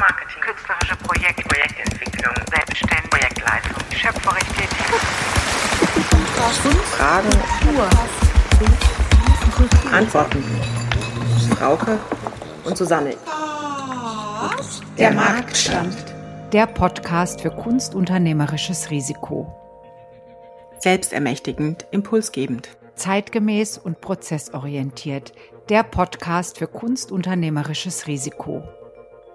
Kulturmarketing, künstlerische Projekte, Projektentwicklung, Selbstständigkeit, Projektleitung, schöpferisch tätig. Fragen, Antworten. Frauke und Susanne. Der Marktstand. Der Podcast für kunstunternehmerisches Risiko. Selbstermächtigend, impulsgebend. Zeitgemäß und prozessorientiert. Der Podcast für kunstunternehmerisches Risiko.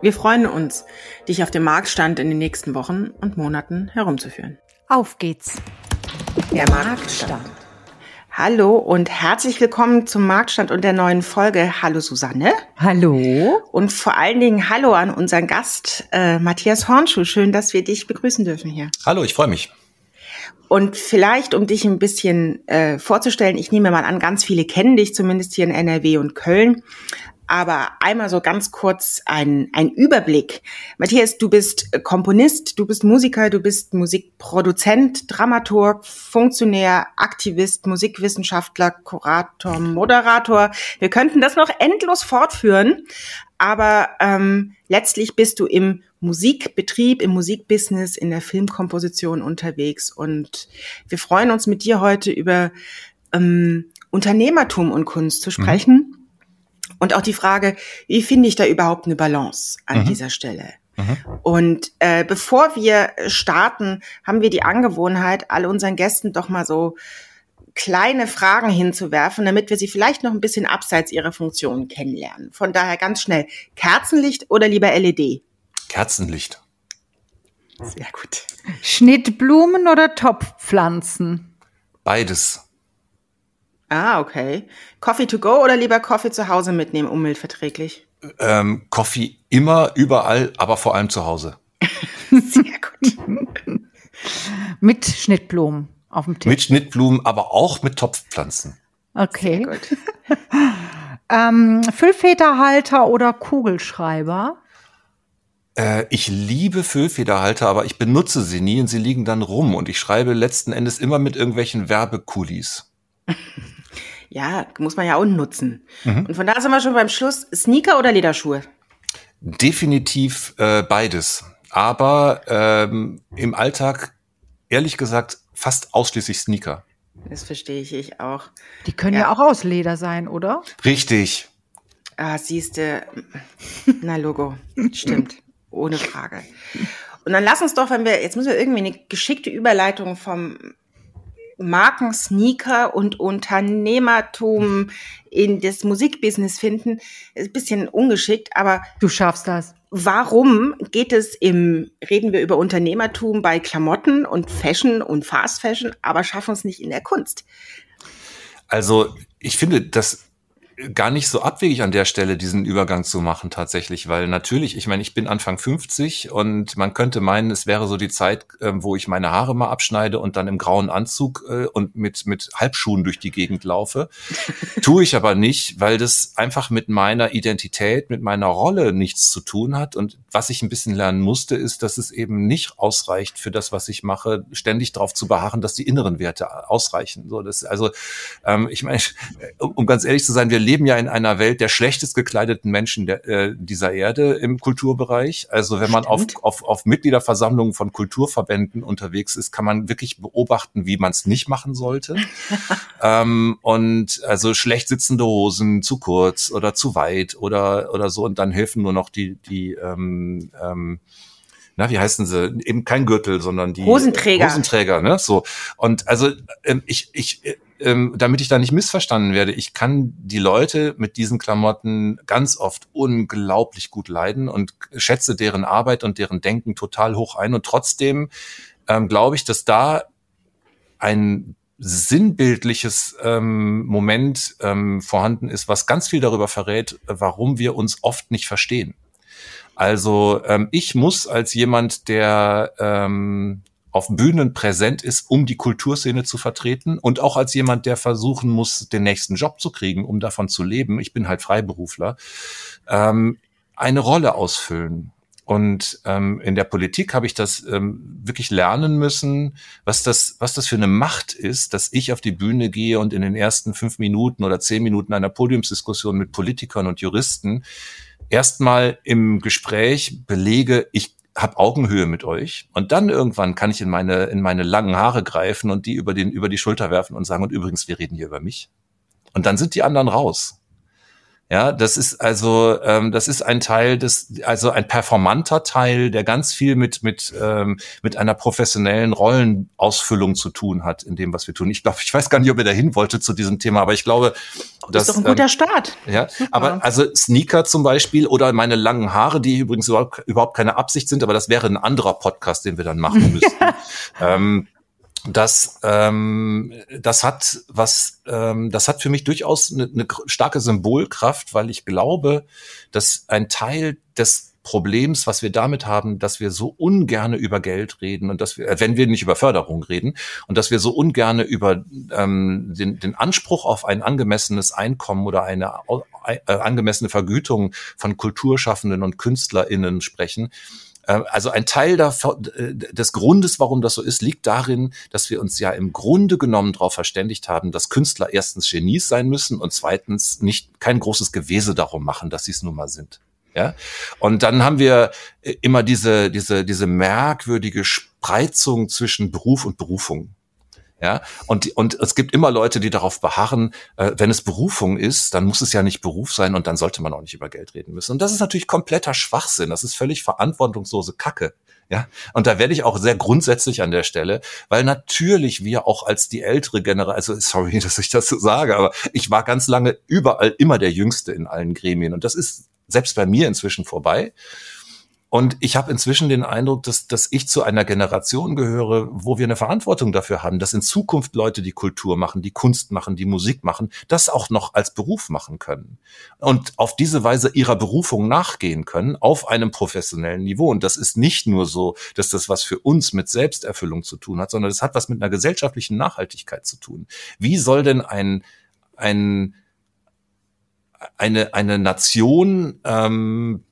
Wir freuen uns, dich auf dem Marktstand in den nächsten Wochen und Monaten herumzuführen. Auf geht's! Der Marktstand. Hallo und herzlich willkommen zum Marktstand und der neuen Folge. Hallo Susanne. Hallo. Und vor allen Dingen Hallo an unseren Gast äh, Matthias Hornschuh. Schön, dass wir dich begrüßen dürfen hier. Hallo, ich freue mich. Und vielleicht, um dich ein bisschen äh, vorzustellen, ich nehme mal an, ganz viele kennen dich, zumindest hier in NRW und Köln. Aber einmal so ganz kurz ein, ein Überblick. Matthias, du bist Komponist, du bist Musiker, du bist Musikproduzent, Dramaturg, Funktionär, Aktivist, Musikwissenschaftler, Kurator, Moderator. Wir könnten das noch endlos fortführen. Aber ähm, letztlich bist du im Musikbetrieb, im Musikbusiness, in der Filmkomposition unterwegs. Und wir freuen uns mit dir heute über ähm, Unternehmertum und Kunst zu sprechen. Mhm. Und auch die Frage, wie finde ich da überhaupt eine Balance an mhm. dieser Stelle? Mhm. Und äh, bevor wir starten, haben wir die Angewohnheit, all unseren Gästen doch mal so kleine Fragen hinzuwerfen, damit wir sie vielleicht noch ein bisschen abseits ihrer Funktion kennenlernen. Von daher ganz schnell, Kerzenlicht oder lieber LED? Kerzenlicht. Sehr gut. Schnittblumen oder Topfpflanzen? Beides. Ah, okay. Coffee to go oder lieber Coffee zu Hause mitnehmen, umweltverträglich? Ähm, Coffee immer, überall, aber vor allem zu Hause. Sehr gut. mit Schnittblumen auf dem Tisch. Mit Schnittblumen, aber auch mit Topfpflanzen. Okay. Sehr gut. ähm, Füllfederhalter oder Kugelschreiber? Äh, ich liebe Füllfederhalter, aber ich benutze sie nie und sie liegen dann rum und ich schreibe letzten Endes immer mit irgendwelchen Werbekulis. Ja, muss man ja auch nutzen. Mhm. Und von da sind wir schon beim Schluss. Sneaker oder Lederschuhe? Definitiv äh, beides. Aber ähm, im Alltag, ehrlich gesagt, fast ausschließlich Sneaker. Das verstehe ich, ich auch. Die können ja, ja auch aus Leder sein, oder? Richtig. Ah, siehste, na Logo, stimmt, ohne Frage. Und dann lass uns doch, wenn wir, jetzt müssen wir irgendwie eine geschickte Überleitung vom Markensneaker und Unternehmertum in das Musikbusiness finden, ist ein bisschen ungeschickt, aber du schaffst das. Warum geht es im, reden wir über Unternehmertum bei Klamotten und Fashion und Fast Fashion, aber schaffen es nicht in der Kunst? Also, ich finde, das gar nicht so abwegig an der Stelle, diesen Übergang zu machen tatsächlich, weil natürlich, ich meine, ich bin Anfang 50 und man könnte meinen, es wäre so die Zeit, äh, wo ich meine Haare mal abschneide und dann im grauen Anzug äh, und mit, mit Halbschuhen durch die Gegend laufe. Tue ich aber nicht, weil das einfach mit meiner Identität, mit meiner Rolle nichts zu tun hat. Und was ich ein bisschen lernen musste, ist, dass es eben nicht ausreicht für das, was ich mache, ständig darauf zu beharren, dass die inneren Werte ausreichen. So, das, also, ähm, ich meine, um ganz ehrlich zu sein, wir leben ja in einer Welt der schlechtest gekleideten Menschen der, äh, dieser Erde im Kulturbereich. Also wenn man auf, auf, auf Mitgliederversammlungen von Kulturverbänden unterwegs ist, kann man wirklich beobachten, wie man es nicht machen sollte. ähm, und also schlecht sitzende Hosen, zu kurz oder zu weit oder, oder so. Und dann helfen nur noch die, die ähm, ähm, na, wie heißen sie? Eben kein Gürtel, sondern die Hosenträger. Hosenträger, ne? So. Und also ähm, ich, ich, ähm, damit ich da nicht missverstanden werde, ich kann die Leute mit diesen Klamotten ganz oft unglaublich gut leiden und schätze deren Arbeit und deren Denken total hoch ein. Und trotzdem ähm, glaube ich, dass da ein sinnbildliches ähm, Moment ähm, vorhanden ist, was ganz viel darüber verrät, warum wir uns oft nicht verstehen. Also ähm, ich muss als jemand, der ähm, auf Bühnen präsent ist, um die Kulturszene zu vertreten und auch als jemand, der versuchen muss, den nächsten Job zu kriegen, um davon zu leben, ich bin halt Freiberufler, ähm, eine Rolle ausfüllen. Und ähm, in der Politik habe ich das ähm, wirklich lernen müssen, was das, was das für eine Macht ist, dass ich auf die Bühne gehe und in den ersten fünf Minuten oder zehn Minuten einer Podiumsdiskussion mit Politikern und Juristen erstmal im Gespräch belege, ich habe Augenhöhe mit euch. Und dann irgendwann kann ich in meine in meine langen Haare greifen und die über den über die Schulter werfen und sagen und übrigens wir reden hier über mich. Und dann sind die anderen raus ja, das ist also, ähm, das ist ein Teil des, also ein performanter Teil, der ganz viel mit mit ähm, mit einer professionellen Rollenausfüllung zu tun hat in dem, was wir tun. Ich glaube, ich weiß gar nicht, ob ihr dahin wollte zu diesem Thema, aber ich glaube, das ist doch ein guter ähm, Start. Ja, Super. aber also Sneaker zum Beispiel oder meine langen Haare, die übrigens überhaupt, überhaupt keine Absicht sind, aber das wäre ein anderer Podcast, den wir dann machen müssten. ähm, das, ähm, das hat was, ähm, das hat für mich durchaus eine, eine starke Symbolkraft, weil ich glaube, dass ein Teil des Problems, was wir damit haben, dass wir so ungerne über Geld reden und dass wir, äh, wenn wir nicht über Förderung reden und dass wir so ungerne über ähm, den, den Anspruch auf ein angemessenes Einkommen oder eine äh, angemessene Vergütung von Kulturschaffenden und KünstlerInnen sprechen, also ein Teil des Grundes, warum das so ist, liegt darin, dass wir uns ja im Grunde genommen darauf verständigt haben, dass Künstler erstens Genies sein müssen und zweitens nicht kein großes Gewese darum machen, dass sie es nun mal sind. Ja? Und dann haben wir äh, immer diese, diese, diese merkwürdige Spreizung zwischen Beruf und Berufung. Ja, und, und es gibt immer Leute, die darauf beharren, äh, wenn es Berufung ist, dann muss es ja nicht Beruf sein und dann sollte man auch nicht über Geld reden müssen. Und das ist natürlich kompletter Schwachsinn. Das ist völlig verantwortungslose Kacke. Ja, und da werde ich auch sehr grundsätzlich an der Stelle, weil natürlich wir auch als die ältere Generation, also sorry, dass ich das so sage, aber ich war ganz lange überall immer der Jüngste in allen Gremien und das ist selbst bei mir inzwischen vorbei. Und ich habe inzwischen den Eindruck, dass, dass ich zu einer Generation gehöre, wo wir eine Verantwortung dafür haben, dass in Zukunft Leute die Kultur machen, die Kunst machen, die Musik machen, das auch noch als Beruf machen können. Und auf diese Weise ihrer Berufung nachgehen können, auf einem professionellen Niveau. Und das ist nicht nur so, dass das was für uns mit Selbsterfüllung zu tun hat, sondern das hat was mit einer gesellschaftlichen Nachhaltigkeit zu tun. Wie soll denn ein, ein eine, eine Nation ähm,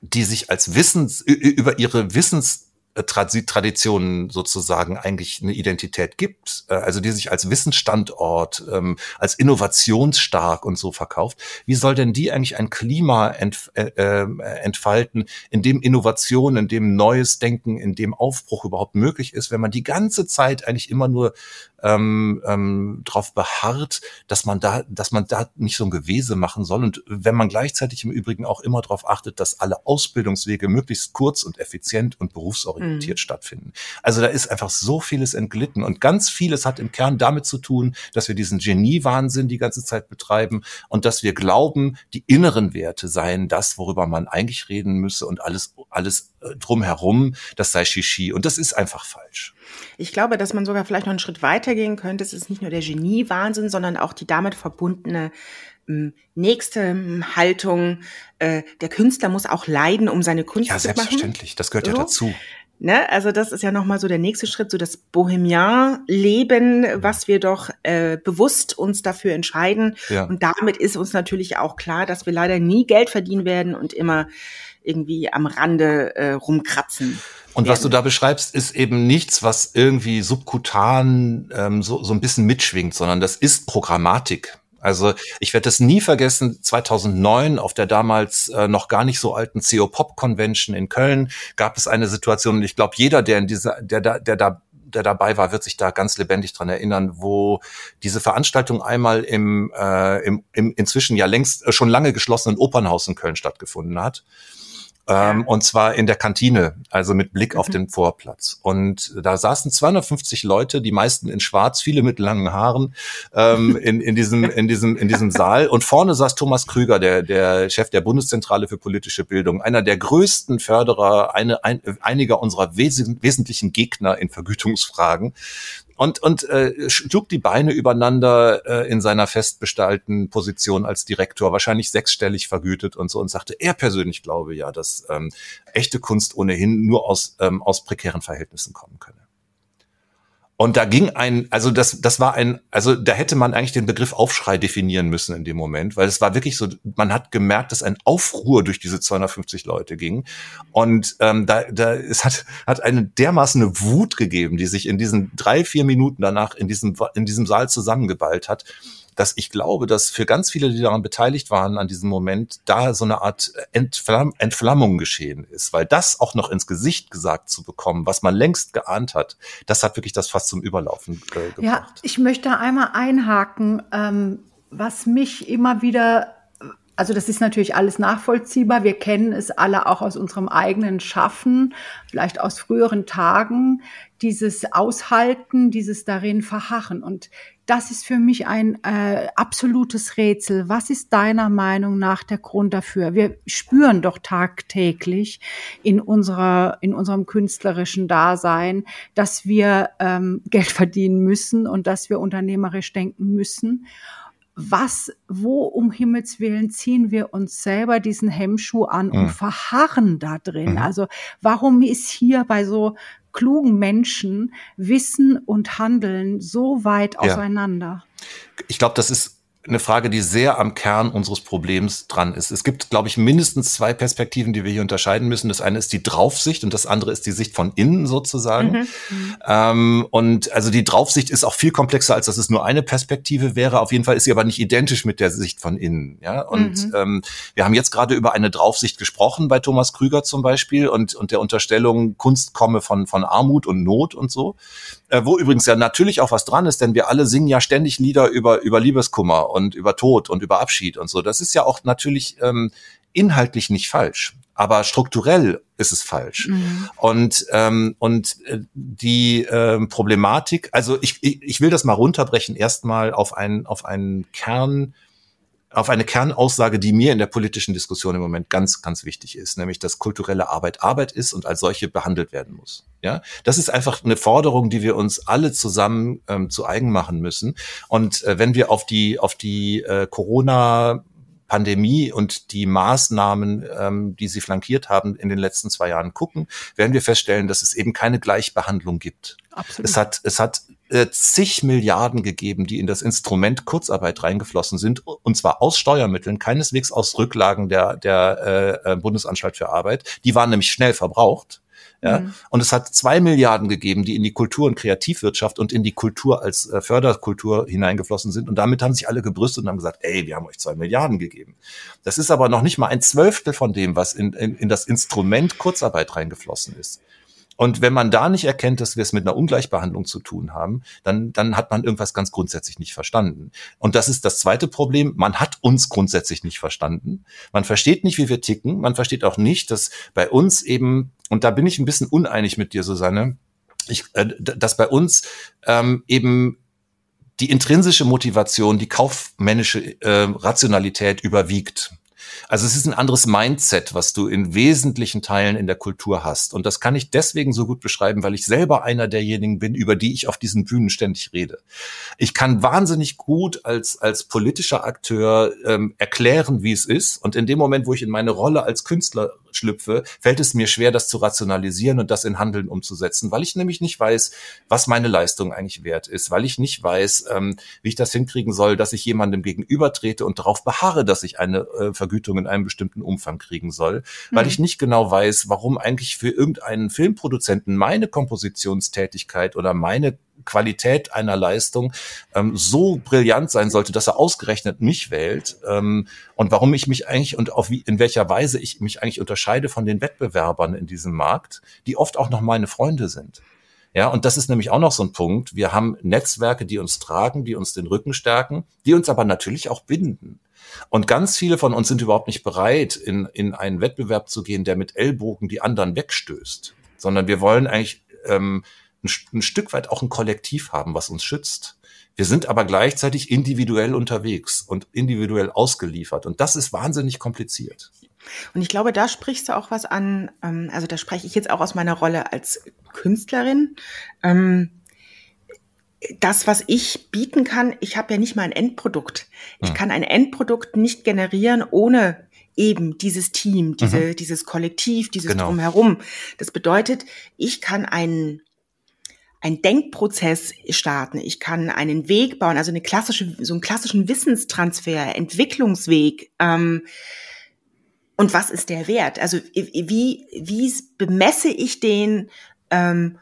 die sich als Wissens, über ihre Wissens Traditionen sozusagen eigentlich eine Identität gibt, äh, also die sich als Wissensstandort, ähm, als innovationsstark und so verkauft, wie soll denn die eigentlich ein Klima äh, ähm, entfalten, in dem Innovation, in dem neues Denken, in dem Aufbruch überhaupt möglich ist, wenn man die ganze Zeit eigentlich immer nur ähm, ähm, darauf beharrt, dass man da, dass man da nicht so ein Gewese machen soll und wenn man gleichzeitig im Übrigen auch immer darauf achtet, dass alle Ausbildungswege möglichst kurz und effizient und berufsorientiert mhm. stattfinden. Also da ist einfach so vieles entglitten und ganz vieles hat im Kern damit zu tun, dass wir diesen Genie-Wahnsinn die ganze Zeit betreiben und dass wir glauben, die inneren Werte seien das, worüber man eigentlich reden müsse und alles, alles drumherum, das sei Shishi und das ist einfach falsch. Ich glaube, dass man sogar vielleicht noch einen Schritt weiter gehen könnte. Es ist nicht nur der Genie-Wahnsinn, sondern auch die damit verbundene ähm, nächste ähm, Haltung. Äh, der Künstler muss auch leiden, um seine Kunst ja, zu machen. Ja, selbstverständlich. Das gehört so. ja dazu. Ne? Also das ist ja nochmal so der nächste Schritt, so das Bohemian-Leben, was wir doch äh, bewusst uns dafür entscheiden. Ja. Und damit ist uns natürlich auch klar, dass wir leider nie Geld verdienen werden und immer irgendwie am Rande äh, rumkratzen. Und was du da beschreibst, ist eben nichts, was irgendwie subkutan ähm, so, so ein bisschen mitschwingt, sondern das ist Programmatik. Also ich werde es nie vergessen, 2009 auf der damals äh, noch gar nicht so alten CO Pop Convention in Köln gab es eine Situation, und ich glaube, jeder, der in dieser, der da, der da der dabei war, wird sich da ganz lebendig dran erinnern, wo diese Veranstaltung einmal im, äh, im, im inzwischen ja längst äh, schon lange geschlossenen Opernhaus in Köln stattgefunden hat. Ähm, und zwar in der Kantine, also mit Blick auf mhm. den Vorplatz. Und da saßen 250 Leute, die meisten in Schwarz, viele mit langen Haaren, ähm, in, in, diesem, in, diesem, in diesem Saal. Und vorne saß Thomas Krüger, der, der Chef der Bundeszentrale für politische Bildung, einer der größten Förderer, eine, ein, einiger unserer wes wesentlichen Gegner in Vergütungsfragen und, und äh, schlug die Beine übereinander äh, in seiner festbestallten Position als Direktor, wahrscheinlich sechsstellig vergütet und so und sagte, er persönlich glaube ja, dass ähm, echte Kunst ohnehin nur aus, ähm, aus prekären Verhältnissen kommen könne. Und da ging ein, also das, das war ein, also da hätte man eigentlich den Begriff Aufschrei definieren müssen in dem Moment, weil es war wirklich so, man hat gemerkt, dass ein Aufruhr durch diese 250 Leute ging. Und ähm, da, da es hat, hat eine dermaßen Wut gegeben, die sich in diesen drei, vier Minuten danach in diesem, in diesem Saal zusammengeballt hat dass ich glaube, dass für ganz viele, die daran beteiligt waren an diesem Moment, da so eine Art Entflamm Entflammung geschehen ist, weil das auch noch ins Gesicht gesagt zu bekommen, was man längst geahnt hat, das hat wirklich das fast zum Überlaufen äh, gebracht. Ja, ich möchte einmal einhaken, ähm, was mich immer wieder also das ist natürlich alles nachvollziehbar. Wir kennen es alle auch aus unserem eigenen Schaffen, vielleicht aus früheren Tagen, dieses Aushalten, dieses darin Verharren. Und das ist für mich ein äh, absolutes Rätsel. Was ist deiner Meinung nach der Grund dafür? Wir spüren doch tagtäglich in unserer in unserem künstlerischen Dasein, dass wir ähm, Geld verdienen müssen und dass wir unternehmerisch denken müssen was, wo um Himmels Willen ziehen wir uns selber diesen Hemmschuh an mhm. und verharren da drin? Mhm. Also warum ist hier bei so klugen Menschen Wissen und Handeln so weit ja. auseinander? Ich glaube, das ist eine Frage, die sehr am Kern unseres Problems dran ist. Es gibt, glaube ich, mindestens zwei Perspektiven, die wir hier unterscheiden müssen. Das eine ist die Draufsicht und das andere ist die Sicht von innen sozusagen. Mhm. Ähm, und also die Draufsicht ist auch viel komplexer, als dass es nur eine Perspektive wäre. Auf jeden Fall ist sie aber nicht identisch mit der Sicht von innen. Ja, und mhm. ähm, wir haben jetzt gerade über eine Draufsicht gesprochen bei Thomas Krüger zum Beispiel und und der Unterstellung, Kunst komme von von Armut und Not und so äh, wo übrigens ja natürlich auch was dran ist, denn wir alle singen ja ständig Lieder über, über Liebeskummer und über Tod und über Abschied und so. Das ist ja auch natürlich ähm, inhaltlich nicht falsch. Aber strukturell ist es falsch. Mhm. Und, ähm, und äh, die ähm, Problematik, also ich, ich, ich will das mal runterbrechen, erstmal auf einen, auf einen Kern auf eine Kernaussage, die mir in der politischen Diskussion im Moment ganz, ganz wichtig ist, nämlich, dass kulturelle Arbeit Arbeit ist und als solche behandelt werden muss. Ja, das ist einfach eine Forderung, die wir uns alle zusammen ähm, zu eigen machen müssen. Und äh, wenn wir auf die auf die äh, Corona Pandemie und die Maßnahmen, ähm, die sie flankiert haben, in den letzten zwei Jahren gucken, werden wir feststellen, dass es eben keine Gleichbehandlung gibt. Absolut. Es hat, es hat äh, zig Milliarden gegeben, die in das Instrument Kurzarbeit reingeflossen sind, und zwar aus Steuermitteln, keineswegs aus Rücklagen der, der äh, Bundesanstalt für Arbeit. Die waren nämlich schnell verbraucht. Ja? Mhm. Und es hat zwei Milliarden gegeben, die in die Kultur- und Kreativwirtschaft und in die Kultur als äh, Förderkultur hineingeflossen sind. Und damit haben sich alle gebrüstet und haben gesagt, ey, wir haben euch zwei Milliarden gegeben. Das ist aber noch nicht mal ein Zwölftel von dem, was in, in, in das Instrument Kurzarbeit reingeflossen ist. Und wenn man da nicht erkennt, dass wir es mit einer Ungleichbehandlung zu tun haben, dann, dann hat man irgendwas ganz grundsätzlich nicht verstanden. Und das ist das zweite Problem. Man hat uns grundsätzlich nicht verstanden. Man versteht nicht, wie wir ticken. Man versteht auch nicht, dass bei uns eben, und da bin ich ein bisschen uneinig mit dir, Susanne, ich, äh, dass bei uns ähm, eben die intrinsische Motivation, die kaufmännische äh, Rationalität überwiegt. Also es ist ein anderes Mindset, was du in wesentlichen Teilen in der Kultur hast. Und das kann ich deswegen so gut beschreiben, weil ich selber einer derjenigen bin, über die ich auf diesen Bühnen ständig rede. Ich kann wahnsinnig gut als, als politischer Akteur ähm, erklären, wie es ist. Und in dem Moment, wo ich in meine Rolle als Künstler schlüpfe, fällt es mir schwer, das zu rationalisieren und das in Handeln umzusetzen, weil ich nämlich nicht weiß, was meine Leistung eigentlich wert ist, weil ich nicht weiß, ähm, wie ich das hinkriegen soll, dass ich jemandem gegenübertrete und darauf beharre, dass ich eine äh, Vergütung in einem bestimmten Umfang kriegen soll, weil mhm. ich nicht genau weiß, warum eigentlich für irgendeinen Filmproduzenten meine Kompositionstätigkeit oder meine Qualität einer Leistung ähm, so brillant sein sollte, dass er ausgerechnet mich wählt ähm, und warum ich mich eigentlich und auf wie, in welcher Weise ich mich eigentlich unterscheide von den Wettbewerbern in diesem Markt, die oft auch noch meine Freunde sind. Ja, und das ist nämlich auch noch so ein Punkt. Wir haben Netzwerke, die uns tragen, die uns den Rücken stärken, die uns aber natürlich auch binden. Und ganz viele von uns sind überhaupt nicht bereit, in, in einen Wettbewerb zu gehen, der mit Ellbogen die anderen wegstößt, sondern wir wollen eigentlich ähm, ein, ein Stück weit auch ein Kollektiv haben, was uns schützt. Wir sind aber gleichzeitig individuell unterwegs und individuell ausgeliefert. Und das ist wahnsinnig kompliziert. Und ich glaube, da sprichst du auch was an, ähm, also da spreche ich jetzt auch aus meiner Rolle als Künstlerin. Ähm, das, was ich bieten kann, ich habe ja nicht mal ein Endprodukt. Ich kann ein Endprodukt nicht generieren ohne eben dieses Team, diese, mhm. dieses Kollektiv, dieses genau. Drumherum. Das bedeutet, ich kann einen ein Denkprozess starten. Ich kann einen Weg bauen, also eine klassische, so einen klassischen Wissenstransfer, Entwicklungsweg. Ähm, und was ist der Wert? Also wie, wie bemesse ich den, ähm,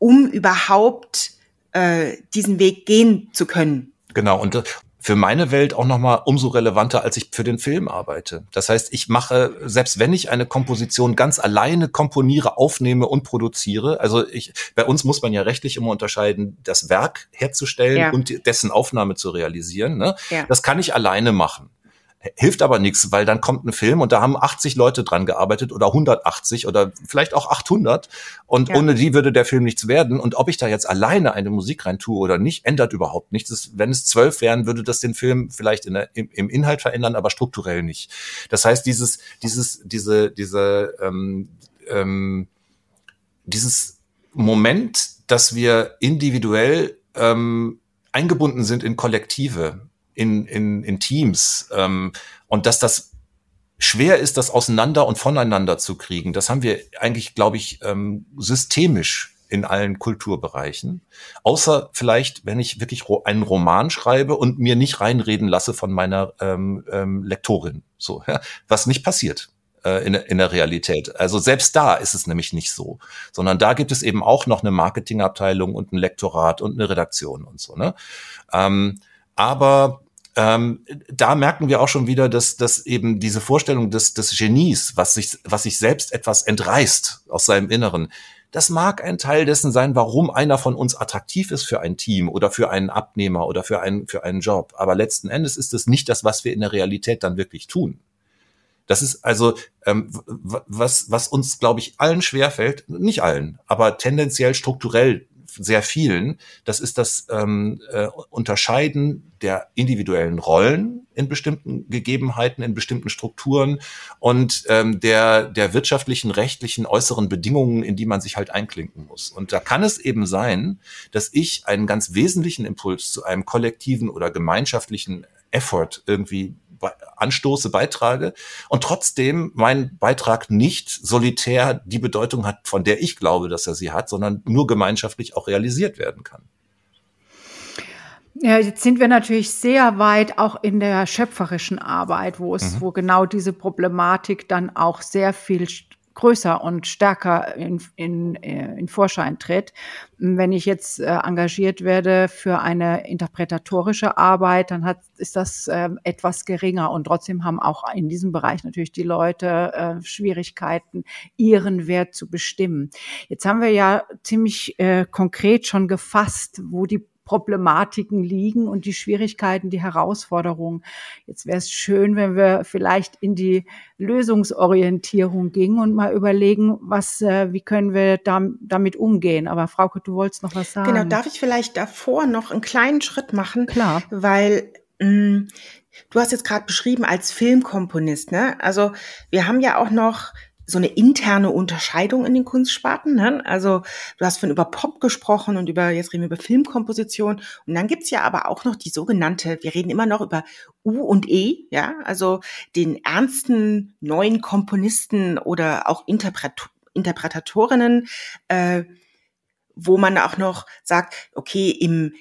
um überhaupt äh, diesen Weg gehen zu können? Genau, und für meine Welt auch nochmal umso relevanter, als ich für den Film arbeite. Das heißt, ich mache, selbst wenn ich eine Komposition ganz alleine komponiere, aufnehme und produziere, also ich, bei uns muss man ja rechtlich immer unterscheiden, das Werk herzustellen ja. und dessen Aufnahme zu realisieren. Ne? Ja. Das kann ich alleine machen. Hilft aber nichts, weil dann kommt ein Film und da haben 80 Leute dran gearbeitet oder 180 oder vielleicht auch 800 und ja. ohne die würde der Film nichts werden. Und ob ich da jetzt alleine eine Musik rein tue oder nicht, ändert überhaupt nichts. wenn es zwölf wären, würde das den Film vielleicht in der, im, im, Inhalt verändern, aber strukturell nicht. Das heißt, dieses, dieses, diese, diese, ähm, ähm, dieses Moment, dass wir individuell ähm, eingebunden sind in Kollektive, in, in, in Teams ähm, und dass das schwer ist, das auseinander und voneinander zu kriegen. Das haben wir eigentlich, glaube ich, ähm, systemisch in allen Kulturbereichen. Außer vielleicht, wenn ich wirklich einen Roman schreibe und mir nicht reinreden lasse von meiner ähm, ähm, Lektorin. So, ja, was nicht passiert äh, in, in der Realität. Also selbst da ist es nämlich nicht so, sondern da gibt es eben auch noch eine Marketingabteilung und ein Lektorat und eine Redaktion und so. Ne? Ähm, aber ähm, da merken wir auch schon wieder, dass, dass eben diese Vorstellung des, des Genies, was sich, was sich selbst etwas entreißt aus seinem Inneren, das mag ein Teil dessen sein, warum einer von uns attraktiv ist für ein Team oder für einen Abnehmer oder für einen, für einen Job. Aber letzten Endes ist es nicht das, was wir in der Realität dann wirklich tun. Das ist also ähm, was, was uns, glaube ich, allen schwerfällt, nicht allen, aber tendenziell strukturell sehr vielen, das ist das ähm, äh, Unterscheiden der individuellen Rollen in bestimmten Gegebenheiten, in bestimmten Strukturen und ähm, der, der wirtschaftlichen, rechtlichen, äußeren Bedingungen, in die man sich halt einklinken muss. Und da kann es eben sein, dass ich einen ganz wesentlichen Impuls zu einem kollektiven oder gemeinschaftlichen Effort irgendwie anstoße, beitrage und trotzdem mein Beitrag nicht solitär die Bedeutung hat, von der ich glaube, dass er sie hat, sondern nur gemeinschaftlich auch realisiert werden kann. Ja, jetzt sind wir natürlich sehr weit auch in der schöpferischen Arbeit, wo es, mhm. wo genau diese Problematik dann auch sehr viel größer und stärker in, in, äh, in Vorschein tritt. Wenn ich jetzt äh, engagiert werde für eine interpretatorische Arbeit, dann hat, ist das äh, etwas geringer und trotzdem haben auch in diesem Bereich natürlich die Leute äh, Schwierigkeiten, ihren Wert zu bestimmen. Jetzt haben wir ja ziemlich konkret schon gefasst, wo die Problematiken liegen und die Schwierigkeiten, die Herausforderungen. Jetzt wäre es schön, wenn wir vielleicht in die Lösungsorientierung gingen und mal überlegen, was, äh, wie können wir da, damit umgehen. Aber Frauke, du wolltest noch was sagen. Genau, darf ich vielleicht davor noch einen kleinen Schritt machen? Klar. Weil mh, mm, du hast jetzt gerade beschrieben als Filmkomponist, ne? Also wir haben ja auch noch so eine interne Unterscheidung in den Kunstsparten. Ne? Also du hast von über Pop gesprochen und über, jetzt reden wir über Filmkomposition. Und dann gibt's ja aber auch noch die sogenannte, wir reden immer noch über U und E, ja, also den ernsten neuen Komponisten oder auch Interpret Interpretatorinnen, äh, wo man auch noch sagt, okay, im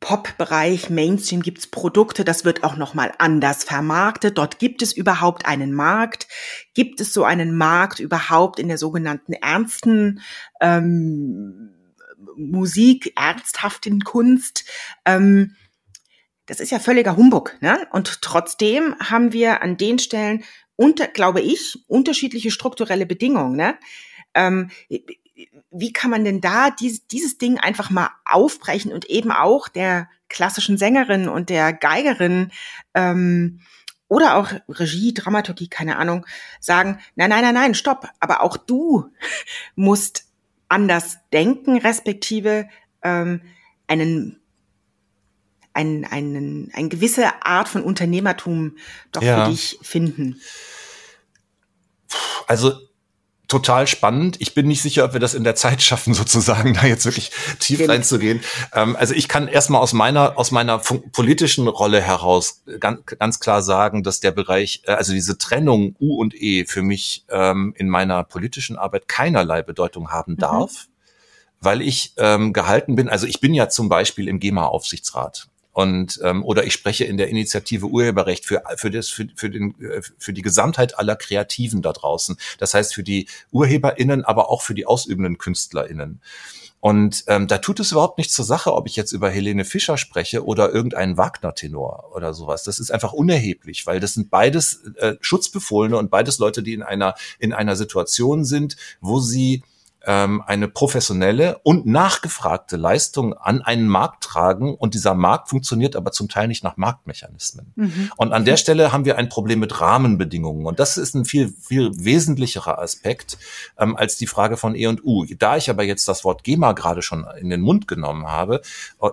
Pop-Bereich, Mainstream gibt's Produkte, das wird auch nochmal anders vermarktet. Dort gibt es überhaupt einen Markt. Gibt es so einen Markt überhaupt in der sogenannten ernsten ähm, Musik ernsthaft in Kunst. Ähm, das ist ja völliger Humbug. Ne? Und trotzdem haben wir an den Stellen, unter, glaube ich, unterschiedliche strukturelle Bedingungen. Ne? Ähm, wie kann man denn da dieses, dieses Ding einfach mal aufbrechen und eben auch der klassischen Sängerin und der Geigerin ähm, oder auch Regie, Dramaturgie, keine Ahnung, sagen, nein, nein, nein, nein, stopp, aber auch du musst anders denken, respektive ähm, einen ein, einen, eine gewisse Art von Unternehmertum doch ja. für dich finden? Also total spannend. Ich bin nicht sicher, ob wir das in der Zeit schaffen, sozusagen, da jetzt wirklich tief Stimmt. reinzugehen. Ähm, also ich kann erstmal aus meiner, aus meiner politischen Rolle heraus ganz, ganz klar sagen, dass der Bereich, äh, also diese Trennung U und E für mich ähm, in meiner politischen Arbeit keinerlei Bedeutung haben mhm. darf. Mhm. Weil ich ähm, gehalten bin, also ich bin ja zum Beispiel im GEMA-Aufsichtsrat und ähm, oder ich spreche in der Initiative Urheberrecht für für das für, für den äh, für die Gesamtheit aller Kreativen da draußen. Das heißt für die Urheberinnen, aber auch für die ausübenden Künstlerinnen. Und ähm, da tut es überhaupt nichts zur Sache, ob ich jetzt über Helene Fischer spreche oder irgendeinen Wagner-Tenor oder sowas. Das ist einfach unerheblich, weil das sind beides äh, Schutzbefohlene und beides Leute, die in einer in einer Situation sind, wo sie ähm, eine professionelle und nachgefragte Leistung an einen Markt tragen und dieser Markt funktioniert aber zum Teil nicht nach Marktmechanismen. Mhm. Und an der Stelle haben wir ein Problem mit Rahmenbedingungen und das ist ein viel, viel wesentlicherer Aspekt ähm, als die Frage von E und U. Da ich aber jetzt das Wort GEMA gerade schon in den Mund genommen habe,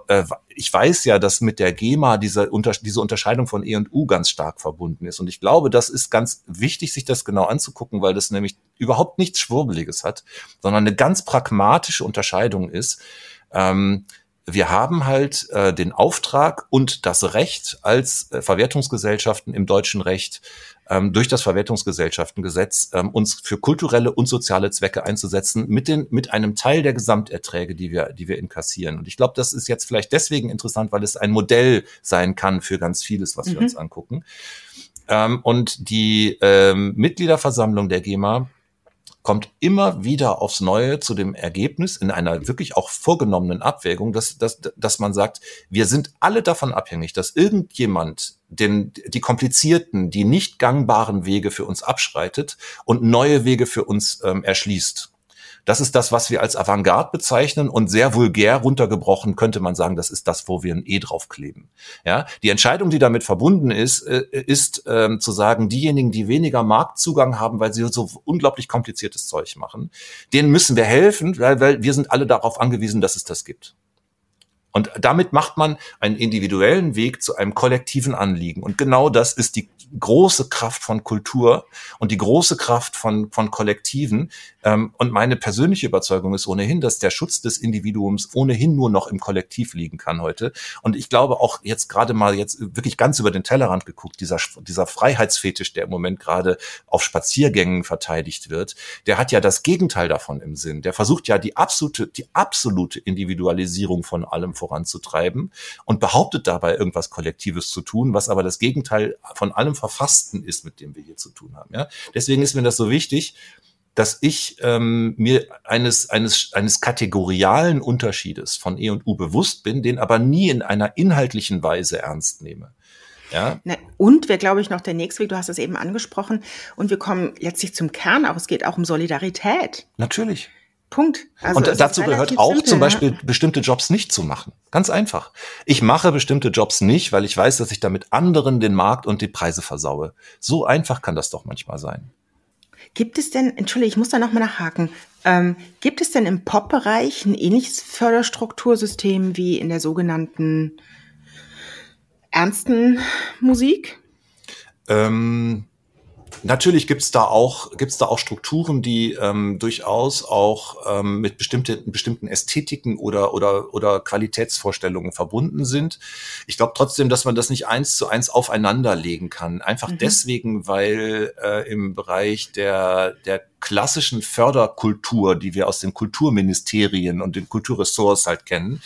äh, ich weiß ja, dass mit der GEMA diese, diese Unterscheidung von E und U ganz stark verbunden ist. Und ich glaube, das ist ganz wichtig, sich das genau anzugucken, weil das nämlich überhaupt nichts Schwurbeliges hat, sondern eine ganz pragmatische Unterscheidung ist. Ähm, wir haben halt äh, den Auftrag und das Recht als äh, Verwertungsgesellschaften im deutschen Recht ähm, durch das Verwertungsgesellschaftengesetz ähm, uns für kulturelle und soziale Zwecke einzusetzen mit den mit einem Teil der Gesamterträge, die wir die wir inkassieren. Und ich glaube, das ist jetzt vielleicht deswegen interessant, weil es ein Modell sein kann für ganz vieles, was mhm. wir uns angucken. Ähm, und die ähm, Mitgliederversammlung der GEMA kommt immer wieder aufs Neue zu dem Ergebnis in einer wirklich auch vorgenommenen Abwägung, dass, dass, dass man sagt, wir sind alle davon abhängig, dass irgendjemand den, die komplizierten, die nicht gangbaren Wege für uns abschreitet und neue Wege für uns ähm, erschließt. Das ist das, was wir als Avantgarde bezeichnen und sehr vulgär runtergebrochen könnte man sagen, das ist das, wo wir ein E draufkleben. Ja, die Entscheidung, die damit verbunden ist, äh, ist ähm, zu sagen, diejenigen, die weniger Marktzugang haben, weil sie so unglaublich kompliziertes Zeug machen, denen müssen wir helfen, weil, weil wir sind alle darauf angewiesen, dass es das gibt. Und damit macht man einen individuellen Weg zu einem kollektiven Anliegen. Und genau das ist die große Kraft von Kultur und die große Kraft von, von Kollektiven. Ähm, und meine persönliche Überzeugung ist ohnehin, dass der Schutz des Individuums ohnehin nur noch im Kollektiv liegen kann heute. Und ich glaube auch jetzt gerade mal jetzt wirklich ganz über den Tellerrand geguckt, dieser, dieser Freiheitsfetisch, der im Moment gerade auf Spaziergängen verteidigt wird, der hat ja das Gegenteil davon im Sinn. Der versucht ja die absolute, die absolute Individualisierung von allem voranzutreiben und behauptet dabei irgendwas Kollektives zu tun, was aber das Gegenteil von allem Verfassten ist, mit dem wir hier zu tun haben. Ja? Deswegen ist mir das so wichtig, dass ich ähm, mir eines, eines, eines kategorialen Unterschiedes von E und U bewusst bin, den aber nie in einer inhaltlichen Weise ernst nehme. Ja. Und wäre, glaube ich, noch der nächste Weg, du hast es eben angesprochen, und wir kommen letztlich zum Kern, auch es geht auch um Solidarität. Natürlich. Punkt. Also und dazu gehört auch simpel, zum Beispiel ja. bestimmte Jobs nicht zu machen. Ganz einfach. Ich mache bestimmte Jobs nicht, weil ich weiß, dass ich damit anderen den Markt und die Preise versaue. So einfach kann das doch manchmal sein. Gibt es denn, entschuldige, ich muss da nochmal nachhaken, ähm, gibt es denn im Pop-Bereich ein ähnliches Förderstruktursystem wie in der sogenannten ernsten Musik? Ähm, Natürlich gibt's da auch gibt's da auch Strukturen, die ähm, durchaus auch ähm, mit bestimmte, bestimmten Ästhetiken oder oder oder Qualitätsvorstellungen verbunden sind. Ich glaube trotzdem, dass man das nicht eins zu eins aufeinander legen kann. Einfach mhm. deswegen, weil äh, im Bereich der der klassischen Förderkultur, die wir aus den Kulturministerien und den Kulturressorts halt kennen,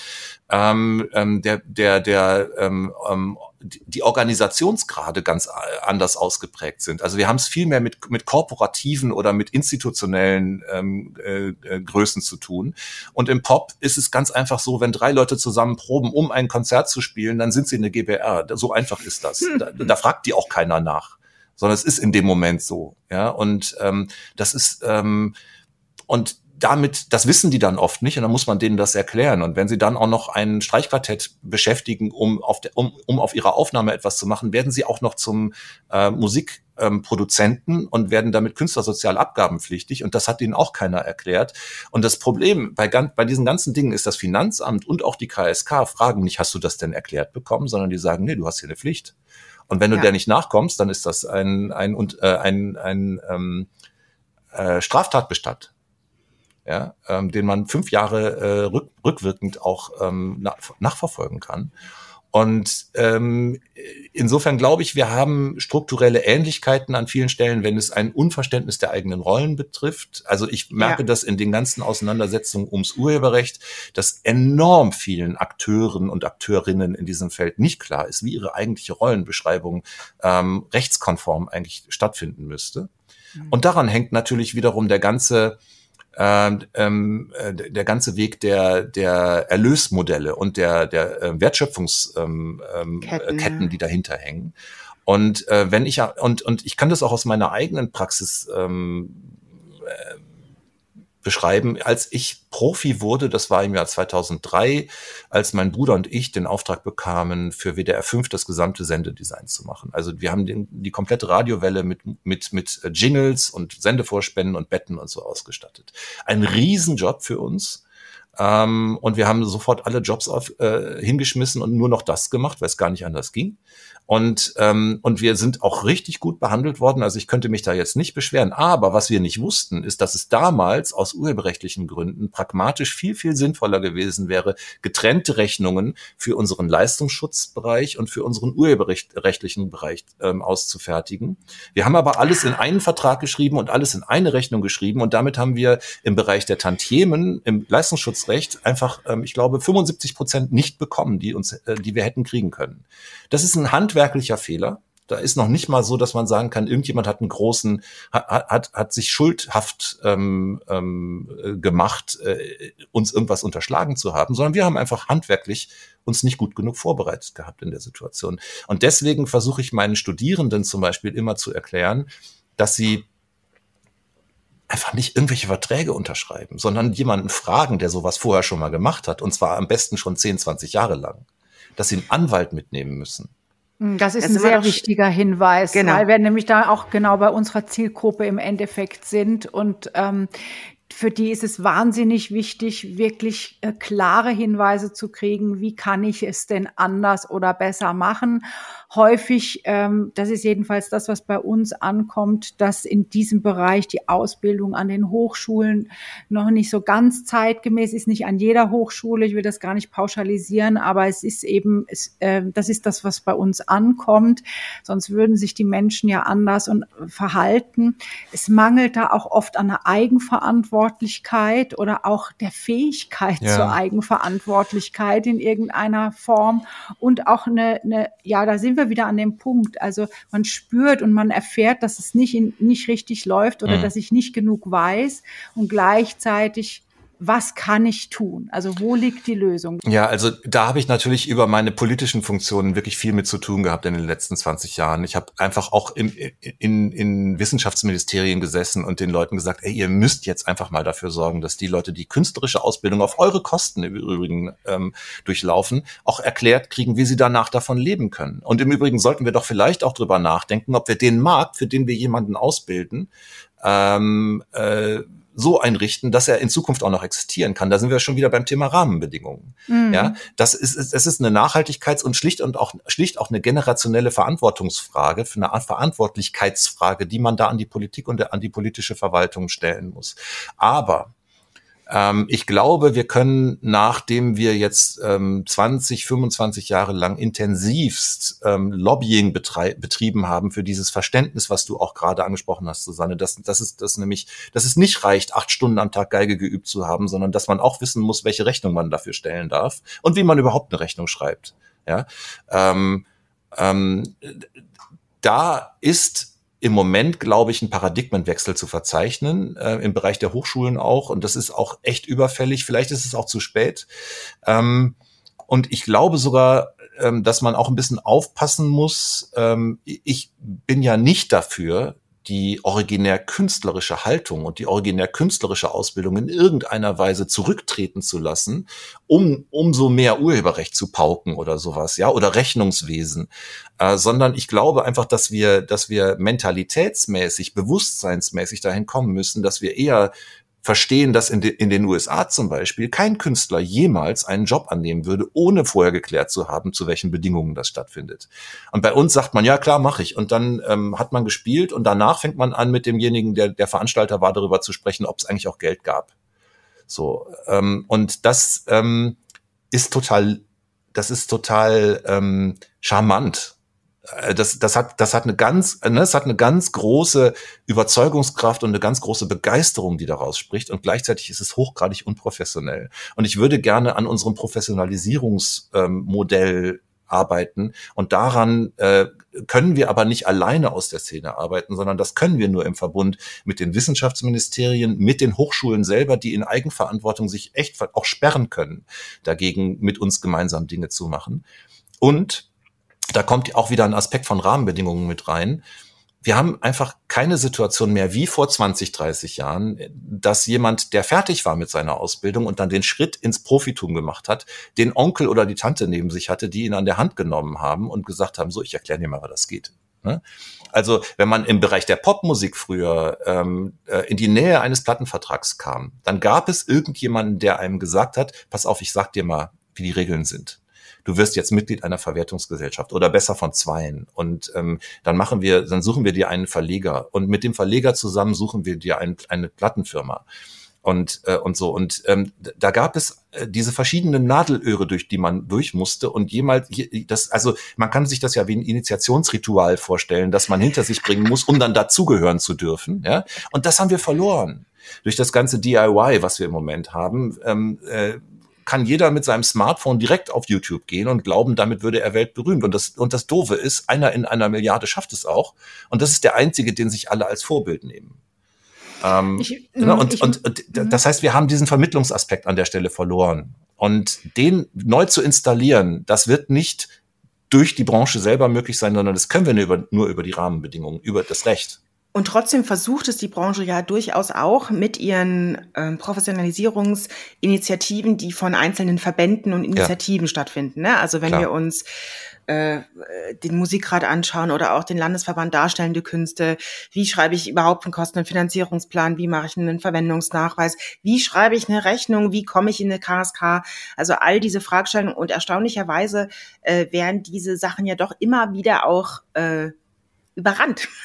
ähm, ähm, der der der ähm, ähm, die Organisationsgrade ganz anders ausgeprägt sind. Also wir haben es viel mehr mit, mit korporativen oder mit institutionellen ähm, äh, äh, Größen zu tun. Und im Pop ist es ganz einfach so, wenn drei Leute zusammen proben, um ein Konzert zu spielen, dann sind sie eine GBR. So einfach ist das. Da, da fragt die auch keiner nach, sondern es ist in dem Moment so. Ja, und ähm, das ist ähm, und damit, das wissen die dann oft nicht und dann muss man denen das erklären. Und wenn sie dann auch noch ein Streichquartett beschäftigen, um auf, der, um, um auf ihrer Aufnahme etwas zu machen, werden sie auch noch zum äh, Musikproduzenten ähm, und werden damit künstlersozial abgabenpflichtig. Und das hat ihnen auch keiner erklärt. Und das Problem bei, bei diesen ganzen Dingen ist, das Finanzamt und auch die KSK fragen nicht, hast du das denn erklärt bekommen, sondern die sagen, nee, du hast hier eine Pflicht. Und wenn du ja. der nicht nachkommst, dann ist das ein, ein, ein, äh, ein, ein ähm, äh, Straftatbestand ja, ähm, den man fünf Jahre äh, rück, rückwirkend auch ähm, nach, nachverfolgen kann. Und ähm, insofern glaube ich, wir haben strukturelle Ähnlichkeiten an vielen Stellen, wenn es ein Unverständnis der eigenen Rollen betrifft. Also ich merke ja. das in den ganzen Auseinandersetzungen ums Urheberrecht, dass enorm vielen Akteuren und Akteurinnen in diesem Feld nicht klar ist, wie ihre eigentliche Rollenbeschreibung ähm, rechtskonform eigentlich stattfinden müsste. Mhm. Und daran hängt natürlich wiederum der ganze ähm, ähm, äh, der ganze Weg der, der Erlösmodelle und der, der äh, Wertschöpfungsketten, ähm, ähm, Ketten, die dahinter hängen. Und äh, wenn ich und und ich kann das auch aus meiner eigenen Praxis ähm, äh, beschreiben. Als ich Profi wurde, das war im Jahr 2003, als mein Bruder und ich den Auftrag bekamen, für WDR 5 das gesamte Sendedesign zu machen. Also wir haben den, die komplette Radiowelle mit, mit, mit Jingles und Sendevorspenden und Betten und so ausgestattet. Ein Riesenjob für uns. Ähm, und wir haben sofort alle Jobs auf, äh, hingeschmissen und nur noch das gemacht, weil es gar nicht anders ging. Und, ähm, und wir sind auch richtig gut behandelt worden. Also ich könnte mich da jetzt nicht beschweren. Aber was wir nicht wussten, ist, dass es damals aus urheberrechtlichen Gründen pragmatisch viel, viel sinnvoller gewesen wäre, getrennte Rechnungen für unseren Leistungsschutzbereich und für unseren urheberrechtlichen Bereich ähm, auszufertigen. Wir haben aber alles in einen Vertrag geschrieben und alles in eine Rechnung geschrieben. Und damit haben wir im Bereich der Tantiemen, im Leistungsschutzrecht einfach, ähm, ich glaube, 75 Prozent nicht bekommen, die uns, äh, die wir hätten kriegen können. Das ist ein Handwerk handwerklicher Fehler. Da ist noch nicht mal so, dass man sagen kann, irgendjemand hat einen großen, hat, hat, hat sich schuldhaft ähm, ähm, gemacht, äh, uns irgendwas unterschlagen zu haben, sondern wir haben einfach handwerklich uns nicht gut genug vorbereitet gehabt in der Situation. Und deswegen versuche ich meinen Studierenden zum Beispiel immer zu erklären, dass sie einfach nicht irgendwelche Verträge unterschreiben, sondern jemanden fragen, der sowas vorher schon mal gemacht hat, und zwar am besten schon 10, 20 Jahre lang, dass sie einen Anwalt mitnehmen müssen das ist ein sehr wichtiger Hinweis, genau. weil wir nämlich da auch genau bei unserer Zielgruppe im Endeffekt sind und ähm, für die ist es wahnsinnig wichtig, wirklich äh, klare Hinweise zu kriegen, wie kann ich es denn anders oder besser machen. Häufig, ähm, das ist jedenfalls das, was bei uns ankommt, dass in diesem Bereich die Ausbildung an den Hochschulen noch nicht so ganz zeitgemäß ist, nicht an jeder Hochschule, ich will das gar nicht pauschalisieren, aber es ist eben, es, äh, das ist das, was bei uns ankommt, sonst würden sich die Menschen ja anders und verhalten. Es mangelt da auch oft an der Eigenverantwortlichkeit oder auch der Fähigkeit ja. zur Eigenverantwortlichkeit in irgendeiner Form und auch eine, eine, ja, da sind wir wieder an dem Punkt. Also man spürt und man erfährt, dass es nicht, in, nicht richtig läuft oder mhm. dass ich nicht genug weiß und gleichzeitig was kann ich tun? Also wo liegt die Lösung? Ja, also da habe ich natürlich über meine politischen Funktionen wirklich viel mit zu tun gehabt in den letzten 20 Jahren. Ich habe einfach auch im, in, in Wissenschaftsministerien gesessen und den Leuten gesagt, ey, ihr müsst jetzt einfach mal dafür sorgen, dass die Leute, die künstlerische Ausbildung auf eure Kosten im Übrigen ähm, durchlaufen, auch erklärt kriegen, wie sie danach davon leben können. Und im Übrigen sollten wir doch vielleicht auch drüber nachdenken, ob wir den Markt, für den wir jemanden ausbilden, ähm, äh, so einrichten, dass er in Zukunft auch noch existieren kann. Da sind wir schon wieder beim Thema Rahmenbedingungen. Mhm. Ja, das ist, es ist eine Nachhaltigkeits- und schlicht und auch, schlicht auch eine generationelle Verantwortungsfrage, für eine Art Verantwortlichkeitsfrage, die man da an die Politik und an die politische Verwaltung stellen muss. Aber ähm, ich glaube, wir können, nachdem wir jetzt ähm, 20, 25 Jahre lang intensivst ähm, Lobbying betrieben haben für dieses Verständnis, was du auch gerade angesprochen hast, Susanne, dass, dass, es, dass nämlich, dass es nicht reicht, acht Stunden am Tag Geige geübt zu haben, sondern dass man auch wissen muss, welche Rechnung man dafür stellen darf und wie man überhaupt eine Rechnung schreibt. Ja, ähm, Ähm, da ist im Moment, glaube ich, ein Paradigmenwechsel zu verzeichnen, äh, im Bereich der Hochschulen auch. Und das ist auch echt überfällig. Vielleicht ist es auch zu spät. Ähm, und ich glaube sogar, ähm, dass man auch ein bisschen aufpassen muss. Ähm, ich bin ja nicht dafür, die originär künstlerische Haltung und die originär künstlerische Ausbildung in irgendeiner Weise zurücktreten zu lassen, um umso mehr Urheberrecht zu pauken oder sowas, ja, oder Rechnungswesen, äh, sondern ich glaube einfach, dass wir, dass wir mentalitätsmäßig, bewusstseinsmäßig dahin kommen müssen, dass wir eher verstehen, dass in, de, in, den USA zum Beispiel kein Künstler jemals einen Job annehmen würde, ohne vorher geklärt zu haben, zu welchen Bedingungen das stattfindet. Und bei uns sagt man, ja klar, mache ich. Und dann ähm, hat man gespielt und danach fängt man an, mit demjenigen, der der Veranstalter war, darüber zu sprechen, ob es eigentlich auch Geld gab. So ähm, und das ähm, ist total, das ist total ähm, charmant das, das hat, das hat eine ganz, ne, es hat eine ganz große Überzeugungskraft und eine ganz große Begeisterung, die daraus spricht. Und gleichzeitig ist es hochgradig unprofessionell. Und ich würde gerne an unserem Professionalisierungsmodell ähm, arbeiten. Und daran äh, können wir aber nicht alleine aus der Szene arbeiten, sondern das können wir nur im Verbund mit den Wissenschaftsministerien, mit den Hochschulen selber, die in Eigenverantwortung sich echt auch sperren können, dagegen mit uns gemeinsam Dinge zu machen. Und da kommt auch wieder ein Aspekt von Rahmenbedingungen mit rein. Wir haben einfach keine Situation mehr wie vor 20, 30 Jahren, dass jemand, der fertig war mit seiner Ausbildung und dann den Schritt ins Profitum gemacht hat, den Onkel oder die Tante neben sich hatte, die ihn an der Hand genommen haben und gesagt haben, so, ich erkläre dir mal, was das geht. Ne? Also wenn man im Bereich der Popmusik früher ähm, äh, in die Nähe eines Plattenvertrags kam, dann gab es irgendjemanden, der einem gesagt hat, pass auf, ich sag dir mal, wie die Regeln sind du wirst jetzt Mitglied einer Verwertungsgesellschaft oder besser von zweien. Und ähm, dann machen wir, dann suchen wir dir einen Verleger. Und mit dem Verleger zusammen suchen wir dir ein, eine Plattenfirma. Und äh, und so. Und ähm, da gab es äh, diese verschiedenen Nadelöhre durch die man durch musste. Und jemals das also man kann sich das ja wie ein Initiationsritual vorstellen dass man hinter sich bringen muss um dann dazugehören zu dürfen ja? Und das haben wir verloren. Durch das ganze DIY was wir im Moment haben ähm, äh, kann jeder mit seinem Smartphone direkt auf YouTube gehen und glauben, damit würde er weltberühmt. Und das, und das Doofe ist, einer in einer Milliarde schafft es auch. Und das ist der einzige, den sich alle als Vorbild nehmen. Ähm, ich, genau, und, ich, und, und mhm. das heißt, wir haben diesen Vermittlungsaspekt an der Stelle verloren. Und den neu zu installieren, das wird nicht durch die Branche selber möglich sein, sondern das können wir nur über, nur über die Rahmenbedingungen, über das Recht. Und trotzdem versucht es die Branche ja durchaus auch mit ihren äh, Professionalisierungsinitiativen, die von einzelnen Verbänden und Initiativen ja. stattfinden. Ne? Also wenn Klar. wir uns äh, den Musikrat anschauen oder auch den Landesverband Darstellende Künste, wie schreibe ich überhaupt einen Kosten- und Finanzierungsplan, wie mache ich einen Verwendungsnachweis, wie schreibe ich eine Rechnung, wie komme ich in eine KSK, also all diese Fragestellungen und erstaunlicherweise äh, werden diese Sachen ja doch immer wieder auch äh, überrannt.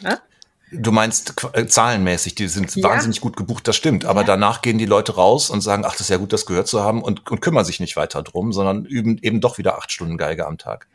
Ne? Du meinst äh, zahlenmäßig, die sind ja. wahnsinnig gut gebucht, das stimmt. Aber ja. danach gehen die Leute raus und sagen, ach, das ist ja gut, das gehört zu haben und, und kümmern sich nicht weiter drum, sondern üben eben doch wieder acht Stunden Geige am Tag.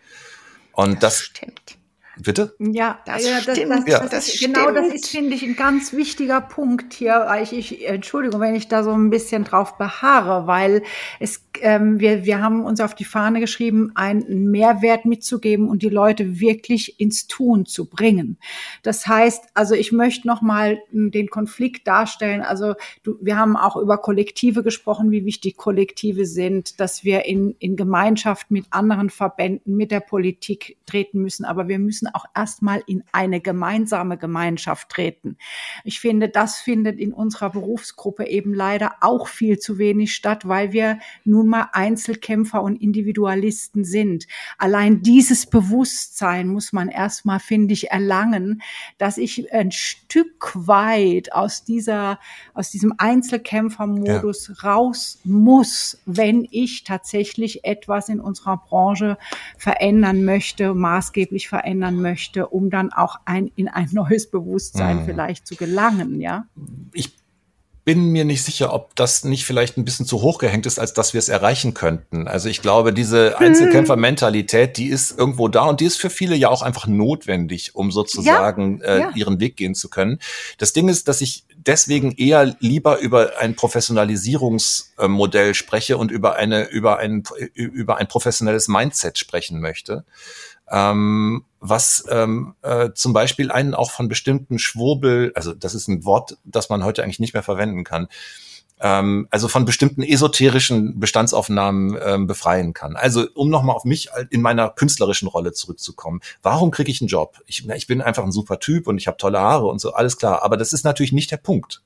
Und das, das stimmt. Bitte? Ja, das ja, das, stimmt. Das, das, ja. das genau, das ist, finde ich, ein ganz wichtiger Punkt hier. Weil ich, ich, Entschuldigung, wenn ich da so ein bisschen drauf beharre, weil es, ähm, wir, wir haben uns auf die Fahne geschrieben, einen Mehrwert mitzugeben und die Leute wirklich ins Tun zu bringen. Das heißt, also ich möchte nochmal den Konflikt darstellen. Also du, wir haben auch über Kollektive gesprochen, wie wichtig Kollektive sind, dass wir in, in Gemeinschaft mit anderen Verbänden, mit der Politik treten müssen. Aber wir müssen müssen auch erstmal in eine gemeinsame Gemeinschaft treten. Ich finde, das findet in unserer Berufsgruppe eben leider auch viel zu wenig statt, weil wir nun mal Einzelkämpfer und Individualisten sind. Allein dieses Bewusstsein muss man erstmal, finde ich, erlangen, dass ich ein Stück weit aus dieser, aus diesem Einzelkämpfermodus ja. raus muss, wenn ich tatsächlich etwas in unserer Branche verändern möchte, maßgeblich verändern möchte, um dann auch ein, in ein neues Bewusstsein mhm. vielleicht zu gelangen, ja? Ich bin mir nicht sicher, ob das nicht vielleicht ein bisschen zu hoch gehängt ist, als dass wir es erreichen könnten. Also ich glaube, diese mhm. Einzelkämpfermentalität, die ist irgendwo da und die ist für viele ja auch einfach notwendig, um sozusagen ja, äh, ja. ihren Weg gehen zu können. Das Ding ist, dass ich deswegen eher lieber über ein Professionalisierungsmodell spreche und über eine über ein über ein professionelles Mindset sprechen möchte ähm, was ähm, äh, zum Beispiel einen auch von bestimmten Schwurbel, also das ist ein Wort, das man heute eigentlich nicht mehr verwenden kann, ähm, also von bestimmten esoterischen Bestandsaufnahmen ähm, befreien kann. Also um nochmal auf mich in meiner künstlerischen Rolle zurückzukommen. Warum kriege ich einen Job? Ich, na, ich bin einfach ein super Typ und ich habe tolle Haare und so, alles klar. Aber das ist natürlich nicht der Punkt.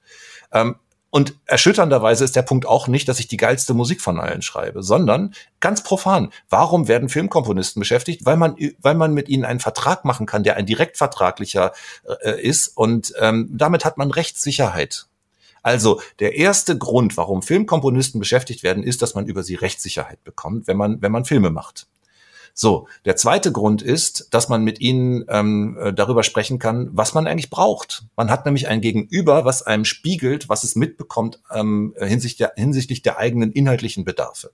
Ähm, und erschütternderweise ist der Punkt auch nicht, dass ich die geilste Musik von allen schreibe, sondern ganz profan. Warum werden Filmkomponisten beschäftigt? Weil man, weil man mit ihnen einen Vertrag machen kann, der ein direktvertraglicher äh, ist und ähm, damit hat man Rechtssicherheit. Also der erste Grund, warum Filmkomponisten beschäftigt werden, ist, dass man über sie Rechtssicherheit bekommt, wenn man, wenn man Filme macht. So, der zweite Grund ist, dass man mit ihnen ähm, äh, darüber sprechen kann, was man eigentlich braucht. Man hat nämlich ein Gegenüber, was einem spiegelt, was es mitbekommt ähm, hinsichtlich, der, hinsichtlich der eigenen inhaltlichen Bedarfe.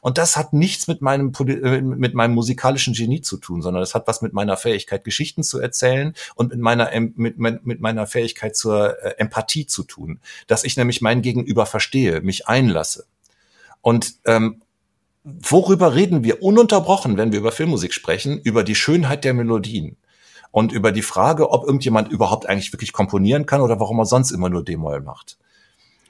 Und das hat nichts mit meinem, äh, mit meinem musikalischen Genie zu tun, sondern das hat was mit meiner Fähigkeit, Geschichten zu erzählen und mit meiner, mit, mit meiner Fähigkeit zur äh, Empathie zu tun. Dass ich nämlich mein Gegenüber verstehe, mich einlasse. Und ähm, worüber reden wir ununterbrochen, wenn wir über Filmmusik sprechen? Über die Schönheit der Melodien und über die Frage, ob irgendjemand überhaupt eigentlich wirklich komponieren kann oder warum er sonst immer nur D-Moll macht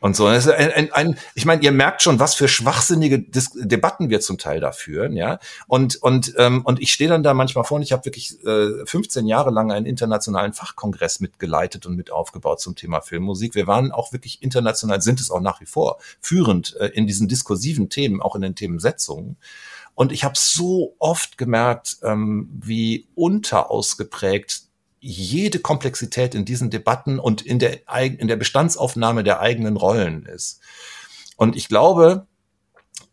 und so. Ist ein, ein, ein, ich meine, ihr merkt schon, was für schwachsinnige Dis Debatten wir zum Teil da führen, ja. Und und ähm, und ich stehe dann da manchmal vor und ich habe wirklich äh, 15 Jahre lang einen internationalen Fachkongress mitgeleitet und mit aufgebaut zum Thema Filmmusik. Wir waren auch wirklich international, sind es auch nach wie vor führend äh, in diesen diskursiven Themen, auch in den Themensetzungen. Und ich habe so oft gemerkt, ähm, wie unterausgeprägt jede Komplexität in diesen Debatten und in der, in der Bestandsaufnahme der eigenen Rollen ist. Und ich glaube,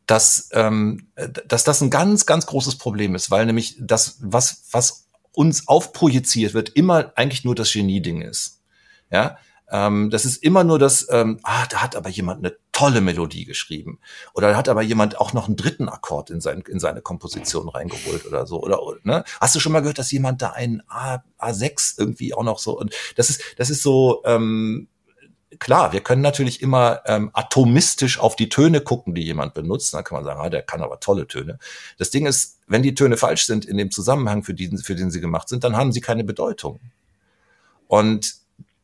dass, ähm, dass das ein ganz, ganz großes Problem ist, weil nämlich das, was, was uns aufprojiziert wird, immer eigentlich nur das Genie-Ding ist. Ja, ähm, das ist immer nur das, ähm, ah, da hat aber jemand eine tolle Melodie geschrieben. Oder hat aber jemand auch noch einen dritten Akkord in, sein, in seine Komposition reingeholt oder so. Oder, ne? Hast du schon mal gehört, dass jemand da einen A, A6 irgendwie auch noch so, und das ist, das ist so, ähm, klar, wir können natürlich immer ähm, atomistisch auf die Töne gucken, die jemand benutzt. Dann kann man sagen, ah, der kann aber tolle Töne. Das Ding ist, wenn die Töne falsch sind in dem Zusammenhang, für den, für den sie gemacht sind, dann haben sie keine Bedeutung. Und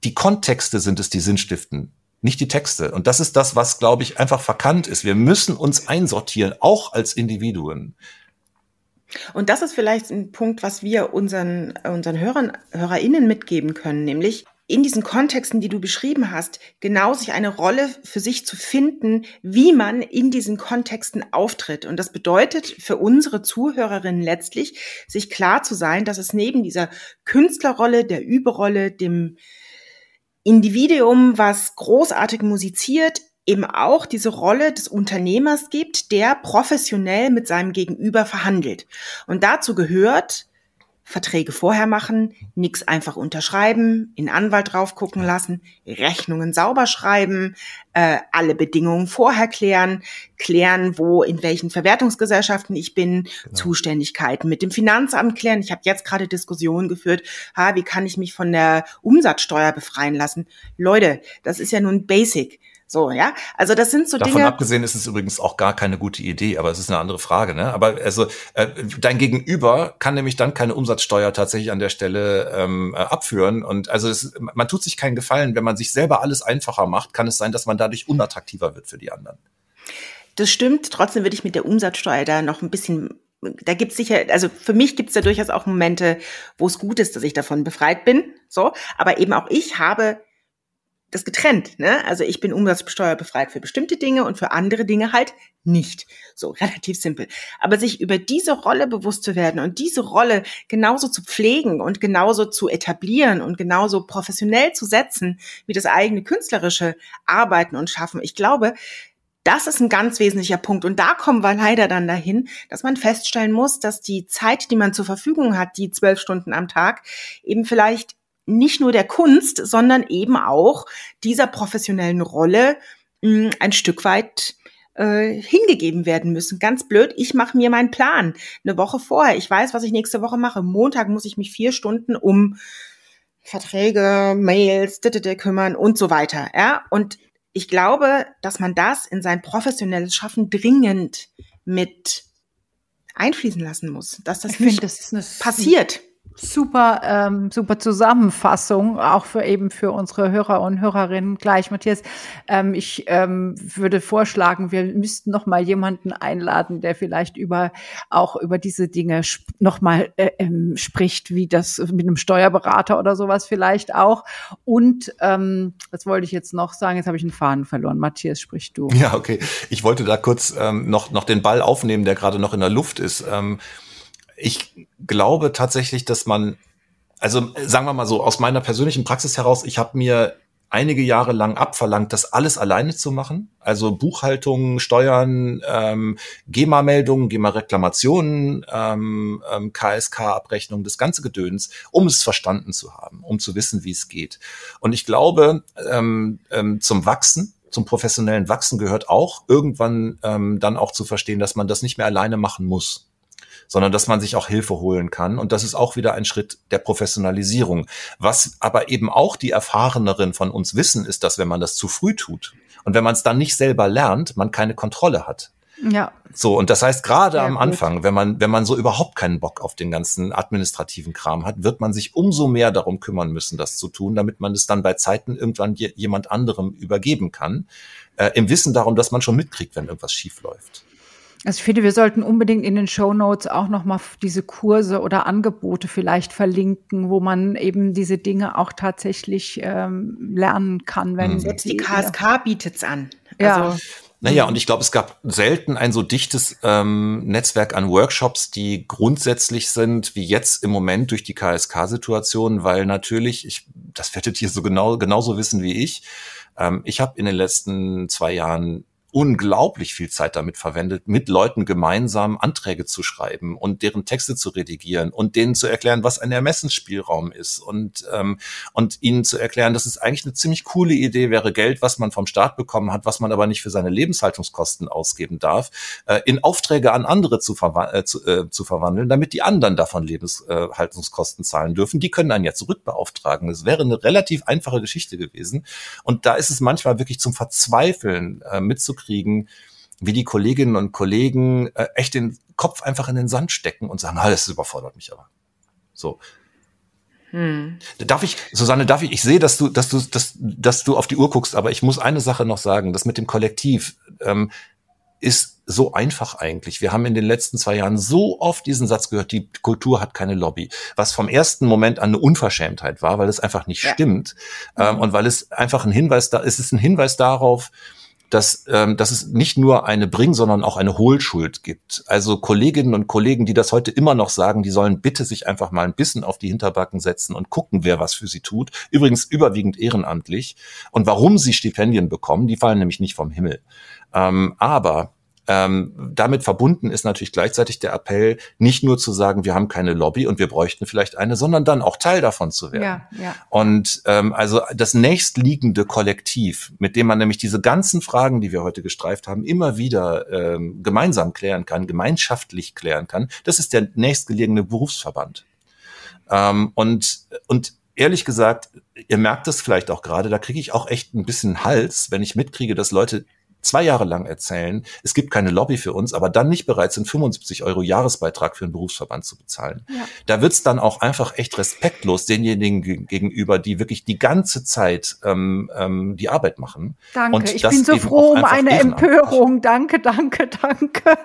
die Kontexte sind es, die Sinn stiften, nicht die Texte. Und das ist das, was, glaube ich, einfach verkannt ist. Wir müssen uns einsortieren, auch als Individuen. Und das ist vielleicht ein Punkt, was wir unseren, unseren Hörern, HörerInnen mitgeben können, nämlich in diesen Kontexten, die du beschrieben hast, genau sich eine Rolle für sich zu finden, wie man in diesen Kontexten auftritt. Und das bedeutet für unsere Zuhörerinnen letztlich, sich klar zu sein, dass es neben dieser Künstlerrolle, der Überrolle, dem, Individuum, was großartig musiziert, eben auch diese Rolle des Unternehmers gibt, der professionell mit seinem Gegenüber verhandelt. Und dazu gehört, Verträge vorher machen, nichts einfach unterschreiben, in Anwalt drauf gucken lassen, Rechnungen sauber schreiben, äh, alle Bedingungen vorher klären, klären, wo in welchen Verwertungsgesellschaften ich bin, genau. Zuständigkeiten mit dem Finanzamt klären. Ich habe jetzt gerade Diskussionen geführt, ha, wie kann ich mich von der Umsatzsteuer befreien lassen? Leute, das ist ja nun Basic. So, ja. Also das sind so Davon Dinge. Davon abgesehen ist es übrigens auch gar keine gute Idee, aber es ist eine andere Frage, ne? Aber also äh, dein Gegenüber kann nämlich dann keine Umsatzsteuer tatsächlich an der Stelle ähm, äh, abführen. Und also es, man tut sich keinen Gefallen, wenn man sich selber alles einfacher macht, kann es sein, dass man dadurch unattraktiver wird für die anderen. Das stimmt. Trotzdem würde ich mit der Umsatzsteuer da noch ein bisschen da gibt's sicher, also für mich gibt's da durchaus auch Momente, wo es gut ist, dass ich davon befreit bin. So, aber eben auch ich habe das getrennt. Ne? Also ich bin umsatzsteuerbefreit für bestimmte Dinge und für andere Dinge halt nicht. So relativ simpel. Aber sich über diese Rolle bewusst zu werden und diese Rolle genauso zu pflegen und genauso zu etablieren und genauso professionell zu setzen wie das eigene künstlerische Arbeiten und Schaffen. Ich glaube, das ist ein ganz wesentlicher Punkt. Und da kommen wir leider dann dahin, dass man feststellen muss, dass die Zeit, die man zur Verfügung hat, die zwölf Stunden am Tag, eben vielleicht nicht nur der Kunst, sondern eben auch dieser professionellen Rolle mh, hm, ein Stück weit äh, hingegeben werden müssen. Ganz blöd, ich mache mir meinen Plan eine Woche vorher. Ich weiß, was ich nächste Woche mache. Montag muss ich mich vier Stunden um Verträge, Mails, kümmern und so weiter. Ja, und ich glaube, dass man das in sein professionelles Schaffen dringend mit einfließen lassen muss, dass das Ich nicht das passiert. Super, ähm, super Zusammenfassung, auch für eben für unsere Hörer und Hörerinnen gleich. Matthias, ähm, ich ähm, würde vorschlagen, wir müssten noch mal jemanden einladen, der vielleicht über auch über diese Dinge noch mal äh, ähm, spricht, wie das mit einem Steuerberater oder sowas vielleicht auch. Und ähm, das wollte ich jetzt noch sagen. Jetzt habe ich einen Faden verloren. Matthias, sprich du. Ja, okay. Ich wollte da kurz ähm, noch, noch den Ball aufnehmen, der gerade noch in der Luft ist. Ähm, ich glaube tatsächlich, dass man, also sagen wir mal so, aus meiner persönlichen Praxis heraus, ich habe mir einige Jahre lang abverlangt, das alles alleine zu machen. Also Buchhaltung, Steuern, ähm, GEMA-Meldungen, GEMA-Reklamationen, ähm, ähm, KSK-Abrechnung, das ganze Gedöns, um es verstanden zu haben, um zu wissen, wie es geht. Und ich glaube, ähm, ähm, zum Wachsen, zum professionellen Wachsen gehört auch irgendwann ähm, dann auch zu verstehen, dass man das nicht mehr alleine machen muss sondern dass man sich auch Hilfe holen kann. Und das ist auch wieder ein Schritt der Professionalisierung. Was aber eben auch die Erfahreneren von uns wissen, ist, dass wenn man das zu früh tut und wenn man es dann nicht selber lernt, man keine Kontrolle hat. Ja. So, und das heißt, gerade am gut. Anfang, wenn man, wenn man so überhaupt keinen Bock auf den ganzen administrativen Kram hat, wird man sich umso mehr darum kümmern müssen, das zu tun, damit man es dann bei Zeiten irgendwann je, jemand anderem übergeben kann. Äh, Im Wissen darum, dass man schon mitkriegt, wenn irgendwas schief läuft. Also ich finde, wir sollten unbedingt in den Show Notes auch nochmal diese Kurse oder Angebote vielleicht verlinken, wo man eben diese Dinge auch tatsächlich ähm, lernen kann, wenn Mhm. Selbst die KSK bietet's an. Ja. Also, Naja, und ich glaube, es gab selten ein so dichtes ähm, Netzwerk an Workshops, die grundsätzlich sind, wie jetzt im Moment durch die KSK-Situation, weil natürlich, ich, das werdet ihr so genau genauso wissen wie ich, ähm, ich habe in den letzten zwei Jahren unglaublich viel Zeit damit verwendet, mit Leuten gemeinsam Anträge zu schreiben und deren Texte zu redigieren und denen zu erklären, was ein Ermessensspielraum ist und, ähm, und ihnen zu erklären, dass es eigentlich eine ziemlich coole Idee wäre, Geld, was man vom Staat bekommen hat, was man aber nicht für seine Lebenshaltungskosten ausgeben darf, äh, in Aufträge an andere zu, verwa äh, zu, äh, zu verwandeln, damit die anderen davon Lebenshaltungskosten zahlen dürfen. Die können einen ja zurückbeauftragen. Das wäre eine relativ einfache Geschichte gewesen. Und da ist es manchmal wirklich zum Verzweifeln äh, mitzukriegen, wie die Kolleginnen und Kollegen äh, echt den Kopf einfach in den Sand stecken und sagen, ah, das überfordert mich aber. So. hm. Darf ich, Susanne, darf ich, ich sehe, dass du, dass du, dass, dass du auf die Uhr guckst, aber ich muss eine Sache noch sagen, das mit dem Kollektiv ähm, ist so einfach eigentlich. Wir haben in den letzten zwei Jahren so oft diesen Satz gehört, die Kultur hat keine Lobby, was vom ersten Moment an eine Unverschämtheit war, weil es einfach nicht Ja. stimmt ähm, und weil es einfach ein Hinweis da, es ist ein Hinweis darauf, dass, ähm, dass es nicht nur eine Bring, sondern auch eine Hohlschuld gibt. Also Kolleginnen und Kollegen, die das heute immer noch sagen, die sollen bitte sich einfach mal ein bisschen auf die Hinterbacken setzen und gucken, wer was für sie tut. Übrigens überwiegend ehrenamtlich. Und warum sie Stipendien bekommen, die fallen nämlich nicht vom Himmel. Ähm, aber ähm, damit verbunden ist natürlich gleichzeitig der Appell, nicht nur zu sagen, wir haben keine Lobby und wir bräuchten vielleicht eine, sondern dann auch Teil davon zu werden. Ja, ja. Und ähm, also das nächstliegende Kollektiv, mit dem man nämlich diese ganzen Fragen, die wir heute gestreift haben, immer wieder ähm, gemeinsam klären kann, gemeinschaftlich klären kann, das ist der nächstgelegene Berufsverband. Ähm, und, und ehrlich gesagt, ihr merkt es vielleicht auch gerade, da kriege ich auch echt ein bisschen Hals, wenn ich mitkriege, dass Leute zwei Jahre lang erzählen, es gibt keine Lobby für uns, aber dann nicht bereit sind, 75 Euro Jahresbeitrag für einen Berufsverband zu bezahlen. Ja. Da wird's dann auch einfach echt respektlos denjenigen ge- gegenüber, die wirklich die ganze Zeit ähm, ähm, die Arbeit machen. Danke. Und ich bin so froh um eine. Empörung. Danke, danke, danke.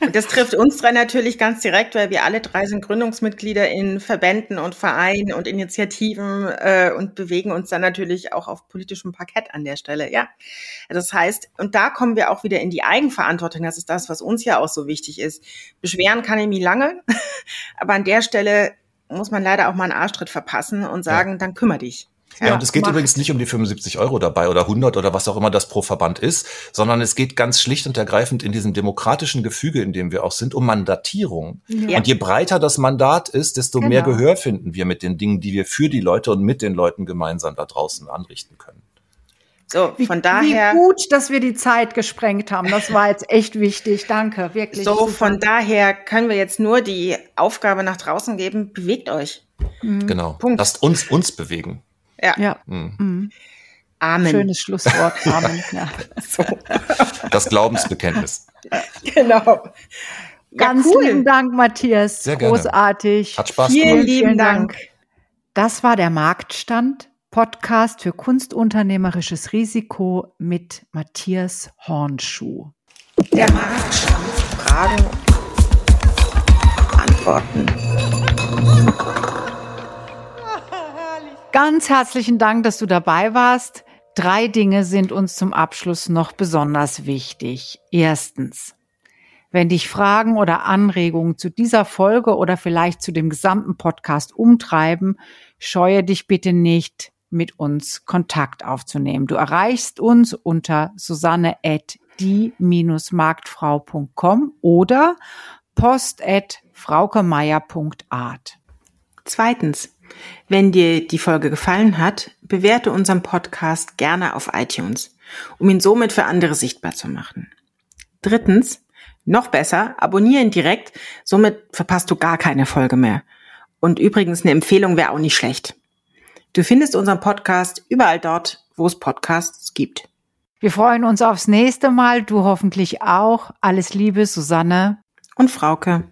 Und das trifft uns drei natürlich ganz direkt, weil wir alle drei sind Gründungsmitglieder in Verbänden und Vereinen und Initiativen äh, und bewegen uns dann natürlich auch auf politischem Parkett an der Stelle. Ja, das heißt, und da kommen wir auch wieder in die Eigenverantwortung. Das ist das, was uns ja auch so wichtig ist. Beschweren kann ich mich lange, aber an der Stelle muss man leider auch mal einen Arschtritt verpassen und sagen, dann kümmere dich. Ja, Ja, und es geht macht. übrigens nicht um die 75 Euro dabei oder 100 oder was auch immer das pro Verband ist, sondern es geht ganz schlicht und ergreifend in diesem demokratischen Gefüge, in dem wir auch sind, um Mandatierung. Ja. Und je breiter das Mandat ist, desto mehr Genau. Gehör finden wir mit den Dingen, die wir für die Leute und mit den Leuten gemeinsam da draußen anrichten können. So, Wie, von daher. wie gut, dass wir die Zeit gesprengt haben. Das war jetzt echt wichtig. Danke, wirklich. So, super. von daher können wir jetzt nur die Aufgabe nach draußen geben, bewegt euch. Genau. Punkt. Lasst uns uns bewegen. Ja, Ja, Mhm. mhm. Amen. schönes Schlusswort. Amen. Ja. So, Das Glaubensbekenntnis. genau. Ganz cool. lieben Dank, Matthias. Sehr gerne. Großartig. Hat Spaß Vielen gemacht. lieben vielen Dank. Dank. Das war der Marktstand. Podcast für kunstunternehmerisches Risiko mit Matthias Hornschuh. Der Marktstand. Fragen, Antworten. Ganz herzlichen Dank, dass du dabei warst. Drei Dinge sind uns zum Abschluss noch besonders wichtig. Erstens, wenn dich Fragen oder Anregungen zu dieser Folge oder vielleicht zu dem gesamten Podcast umtreiben, scheue dich bitte nicht, mit uns Kontakt aufzunehmen. Du erreichst uns unter susanne at die-marktfrau.com oder post at fraukemeier.art. Zweitens, wenn dir die Folge gefallen hat, bewerte unseren Podcast gerne auf iTunes, um ihn somit für andere sichtbar zu machen. Drittens, noch besser, abonniere ihn direkt, somit verpasst du gar keine Folge mehr. Und übrigens, eine Empfehlung wäre auch nicht schlecht. Du findest unseren Podcast überall dort, wo es Podcasts gibt. Wir freuen uns aufs nächste Mal, du hoffentlich auch. Alles Liebe, Susanne. Und Frauke.